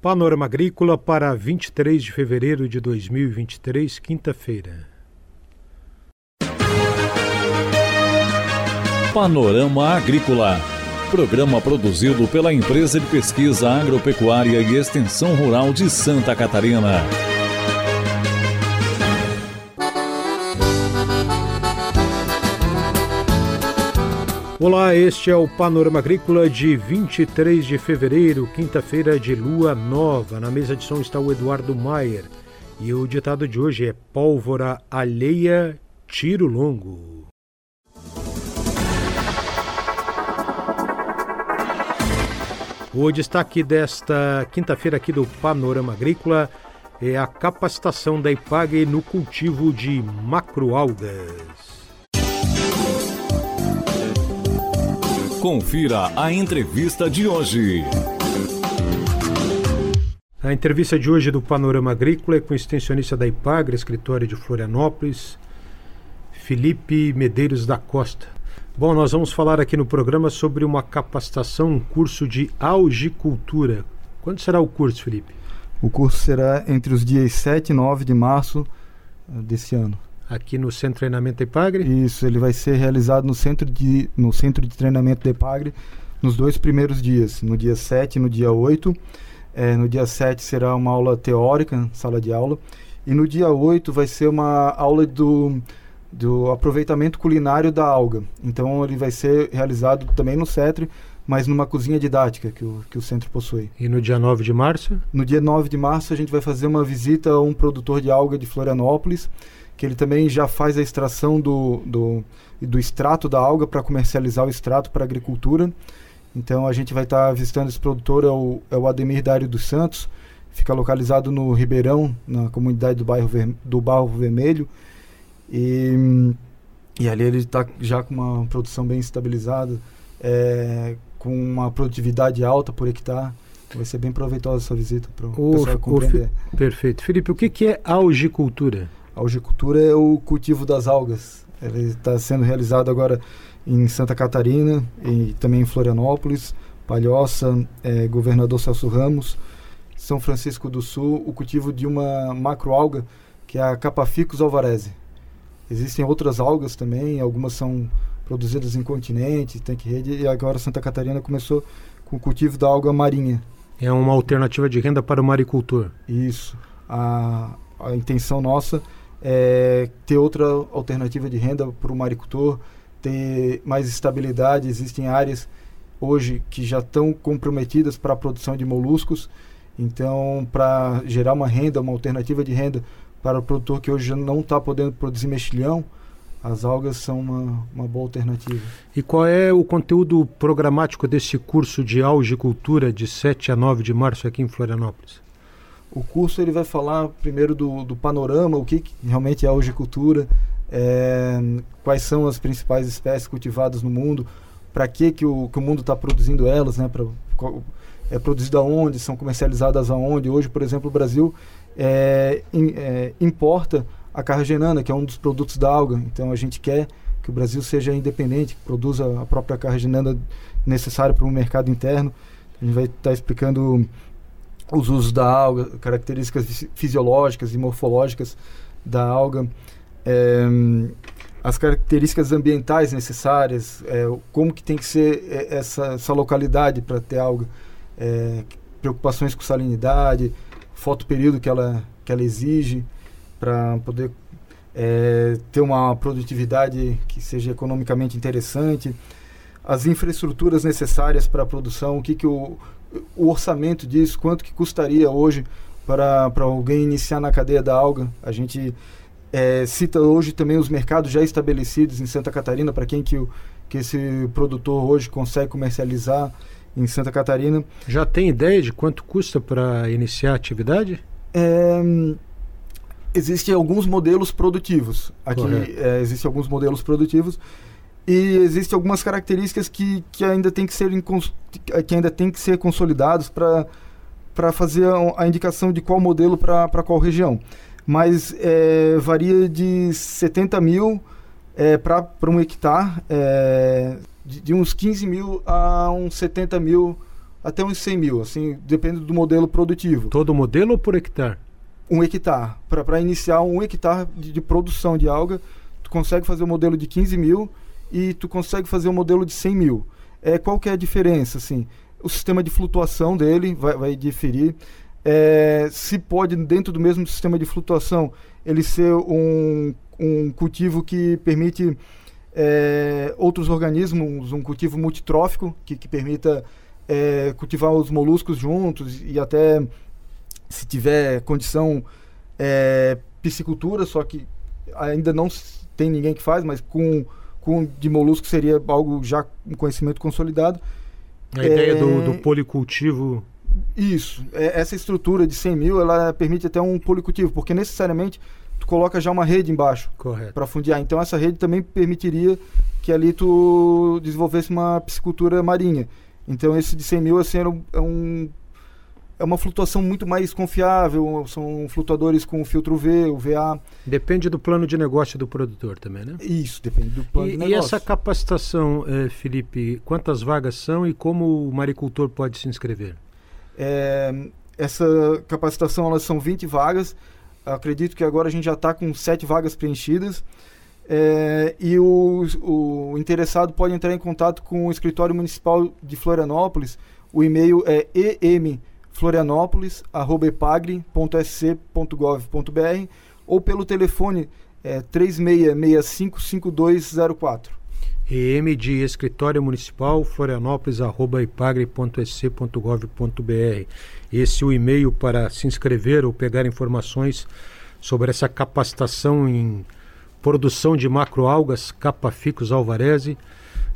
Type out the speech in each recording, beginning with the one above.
Panorama Agrícola para 23 de fevereiro de 2023, quinta-feira. Panorama Agrícola. Programa produzido pela Empresa de Pesquisa Agropecuária e Extensão Rural de Santa Catarina. Olá, este é o Panorama Agrícola de 23 de fevereiro, quinta-feira de lua nova. Na mesa de som está o Eduardo Maier. E o ditado de hoje é: pólvora alheia, tiro longo. O destaque desta quinta-feira aqui do Panorama Agrícola é a capacitação da IPAG no cultivo de macroalgas. Confira a entrevista de hoje. A entrevista de hoje do Panorama Agrícola é com o extensionista da IPAGRE, escritório de Florianópolis, Felipe Medeiros da Costa. Bom, nós vamos falar aqui no programa sobre uma capacitação, um curso de algicultura. Quando será o curso, Felipe? O curso será entre os dias 7 e 9 de março eh, desse ano aqui no Centro de Treinamento Ipagre? Isso, ele vai ser realizado no Centro de, no centro de Treinamento da Ipagre nos dois primeiros dias, no dia 7 e no dia 8. É, no dia 7 será uma aula teórica, sala de aula, e no dia 8 vai ser uma aula do, do aproveitamento culinário da alga. Então ele vai ser realizado também no CETRE, mas numa cozinha didática que o, que o centro possui. E no dia 9 de março? No dia 9 de março a gente vai fazer uma visita a um produtor de alga de Florianópolis, que ele também já faz a extração do, do, do extrato da alga para comercializar o extrato para a agricultura. Então a gente vai estar tá visitando esse produtor, é o, é o Ademir Dário dos Santos, fica localizado no Ribeirão, na comunidade do bairro Ver, do Barro Vermelho. E, e ali ele está já com uma produção bem estabilizada, é, com uma produtividade alta por hectare. Vai ser bem proveitosa essa visita para o pessoal compreender. Perfeito. Felipe, o que, que é algicultura? A algicultura é o cultivo das algas. Ele está sendo realizado agora em Santa Catarina e também em Florianópolis, Palhoça, é, Governador Celso Ramos, São Francisco do Sul, o cultivo de uma macroalga que é a Capaficus alvareze. Existem outras algas também, algumas são produzidas em continente, tanque rede, e agora Santa Catarina começou com o cultivo da alga marinha. É uma alternativa de renda para o maricultor. Isso. A, a intenção nossa é, ter outra alternativa de renda para o maricultor, ter mais estabilidade. Existem áreas hoje que já estão comprometidas para a produção de moluscos, então para gerar uma renda, uma alternativa de renda para o produtor que hoje não está podendo produzir mexilhão, as algas são uma, uma boa alternativa. E qual é o conteúdo programático desse curso de algicultura de 7 a 9 de março aqui em Florianópolis? O curso ele vai falar primeiro do, do panorama, o que, que realmente é a hojicultura, é, quais são as principais espécies cultivadas no mundo, para que, que, o, que o mundo está produzindo elas, né, pra, é produzido aonde, são comercializadas aonde. Hoje, por exemplo, o Brasil é, in, é, importa a carragenana, que é um dos produtos da alga. Então a gente quer que o Brasil seja independente, que produza a própria carragenana necessária para o mercado interno. A gente vai estar tá explicando os usos da alga, características fisiológicas e morfológicas da alga, é, as características ambientais necessárias, é, como que tem que ser é, essa, essa localidade para ter alga, é, preocupações com salinidade, fotoperíodo que ela, que ela exige para poder é, ter uma produtividade que seja economicamente interessante, as infraestruturas necessárias para a produção, o que, que o, o orçamento disso, quanto que custaria hoje para, para alguém iniciar na cadeia da alga. A gente é, cita hoje também os mercados já estabelecidos em Santa Catarina, para quem que, o, que esse produtor hoje consegue comercializar em Santa Catarina. Já tem ideia de quanto custa para iniciar a atividade? É, existem alguns modelos produtivos. Aqui é, existem alguns modelos produtivos e existem algumas características que, que ainda tem que ser que ainda tem que ser consolidados para para fazer a, a, indicação de qual modelo para qual região mas é, varia de 70 mil é, para um hectare é, de, de, uns 15 mil a uns 70 mil até uns 100 mil, assim, depende do modelo produtivo. Todo modelo ou por hectare? Um hectare. Para iniciar um hectare de, de, produção de alga, tu consegue fazer o um modelo de 15 mil e tu consegue fazer o um modelo de 100 mil. É, qual que é a diferença, assim? O sistema de flutuação dele vai, vai diferir. É, se pode, dentro do mesmo sistema de flutuação, ele ser um, um cultivo que permite é, outros organismos, um cultivo multitrófico, que, que permita é, cultivar os moluscos juntos e até, se tiver condição, é, piscicultura, só que ainda não tem ninguém que faz, mas com, com de molusco seria algo já um conhecimento consolidado. A ideia do, do é, policultivo isso. É, essa estrutura de 100 mil, ela permite até um policultivo, porque necessariamente tu coloca já uma rede embaixo para fundear. Então essa rede também permitiria que ali tu desenvolvesse uma piscicultura marinha. Então esse de 100 mil assim, é, um, é uma flutuação muito mais confiável, são flutuadores com filtro V, o VA. Depende do plano de negócio do produtor também, né? Isso, depende do plano e, de negócio. E essa capacitação, eh, Felipe, quantas vagas são e como o maricultor pode se inscrever? É, essa capacitação, elas são 20 vagas, acredito que agora a gente já está com sete vagas preenchidas. É, e o, o, interessado pode entrar em contato com o escritório municipal de Florianópolis. O e-mail é emflorianópolis.epagre.sc.gov.br ou pelo telefone é, 36655204. EM de Escritório Municipal, Florianópolis, arroba ipagre.sc.gov.br. Esse é o e-mail para se inscrever ou pegar informações sobre essa capacitação em produção de macroalgas, Capaficus alvareze.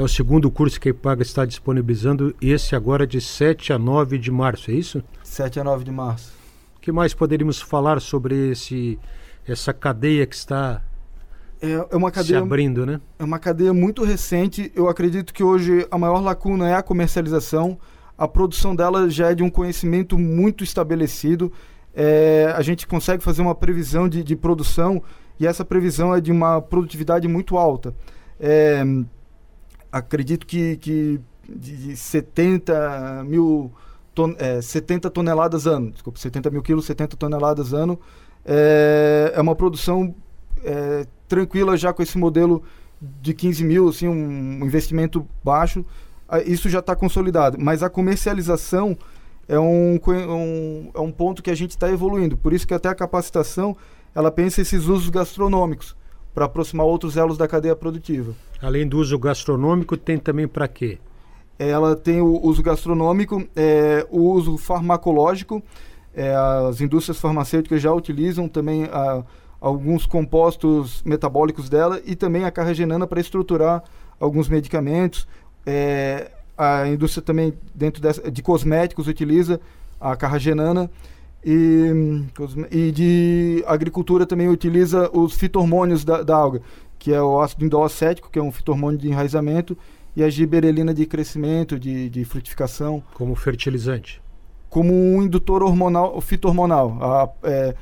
É o segundo curso que a Ipagre está disponibilizando, esse agora de 7 a 9 de março, é isso? 7 a 9 de março. O que mais poderíamos falar sobre esse, essa cadeia que está é, é uma cadeia, se abrindo, né? É uma cadeia muito recente. Eu acredito que hoje a maior lacuna é a comercialização. A produção dela já é de um conhecimento muito estabelecido. É, a gente consegue fazer uma previsão de, de, produção e essa previsão é de uma produtividade muito alta. É, acredito que, que de 70 mil ton, é, 70 toneladas ano, desculpa, 70 mil quilos, 70 toneladas ano, é, é uma produção é, tranquila já com esse modelo de 15 mil, assim, um investimento baixo, isso já está consolidado. Mas a comercialização é um, um, é um ponto que a gente está evoluindo. Por isso que até a capacitação, ela pensa esses usos gastronômicos, para aproximar outros elos da cadeia produtiva. Além do uso gastronômico, tem também para quê? Ela tem o uso gastronômico, é, o uso farmacológico, é, as indústrias farmacêuticas já utilizam também a alguns compostos metabólicos dela e também a carragenana para estruturar alguns medicamentos. É, a indústria também, dentro dessa, de cosméticos, utiliza a carragenana. E, e de agricultura também utiliza os fitormônios da, da alga, que é o ácido indolacético, que é um fitormônio de enraizamento, e a giberelina de crescimento, de, de frutificação. Como fertilizante? Como um indutor hormonal, fito-hormonal. A, é,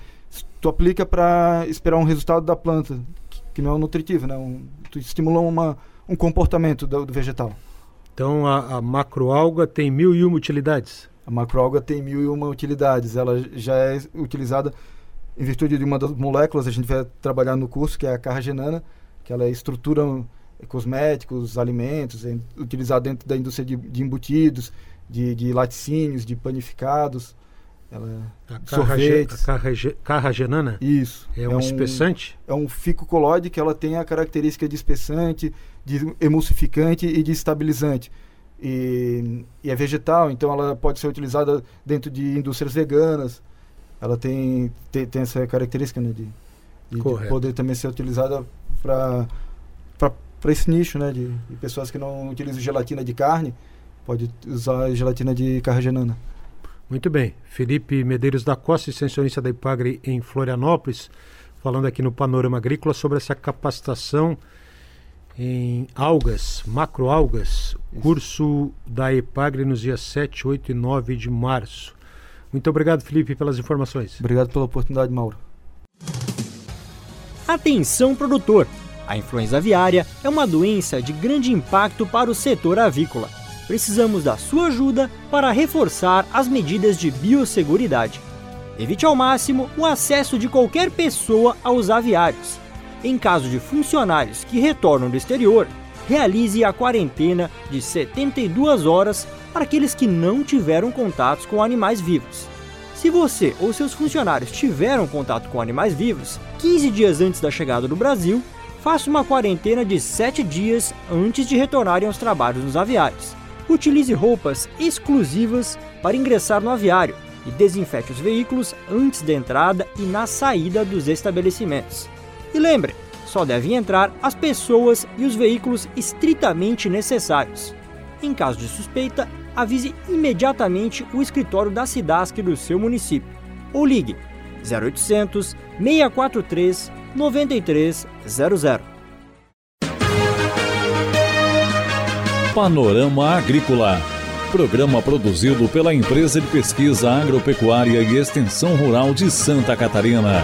tu aplica para esperar um resultado da planta, que, que não é nutritivo, né? Um, tu estimula uma, um comportamento do, do vegetal. Então a, a macroalga tem mil e uma utilidades? A macroalga tem mil e uma utilidades. Ela já é utilizada em virtude de uma das moléculas, a gente vai trabalhar no curso, que é a carragenana, que ela é estrutura cosméticos, alimentos, é utilizada dentro da indústria de, de embutidos, de, de laticínios, de panificados. Ela a sorvetes. Carrage, carragenana? Isso. É, é um, um, espessante? É um ficocolóide que ela tem a característica de espessante, de emulsificante e de estabilizante. E, e, é vegetal, então ela pode ser utilizada dentro de indústrias veganas. Ela tem, tem, tem essa característica né, de, de, de poder também ser utilizada para esse nicho né, de, de pessoas que não utilizam gelatina de carne, pode usar gelatina de carragenana. Muito bem. Felipe Medeiros da Costa, extensionista da Ipagre em Florianópolis, falando aqui no Panorama Agrícola sobre essa capacitação em algas, macroalgas, curso da Ipagre nos dias 7, 8 e 9 de março. Muito obrigado, Felipe, pelas informações. Obrigado pela oportunidade, Mauro. Atenção, produtor! A influenza aviária é uma doença de grande impacto para o setor avícola precisamos da sua ajuda para reforçar as medidas de biosseguridade. Evite ao máximo o acesso de qualquer pessoa aos aviários. Em caso de funcionários que retornam do exterior, realize a quarentena de 72 horas para aqueles que não tiveram contatos com animais vivos. Se você ou seus funcionários tiveram contato com animais vivos 15 dias antes da chegada do Brasil, faça uma quarentena de 7 dias antes de retornarem aos trabalhos nos aviários. Utilize roupas exclusivas para ingressar no aviário e desinfete os veículos antes da entrada e na saída dos estabelecimentos. E lembre, só devem entrar as pessoas e os veículos estritamente necessários. Em caso de suspeita, avise imediatamente o escritório da SIDASC do seu município ou ligue 0800 643 9300. Panorama Agrícola. Programa produzido pela Empresa de Pesquisa Agropecuária e Extensão Rural de Santa Catarina.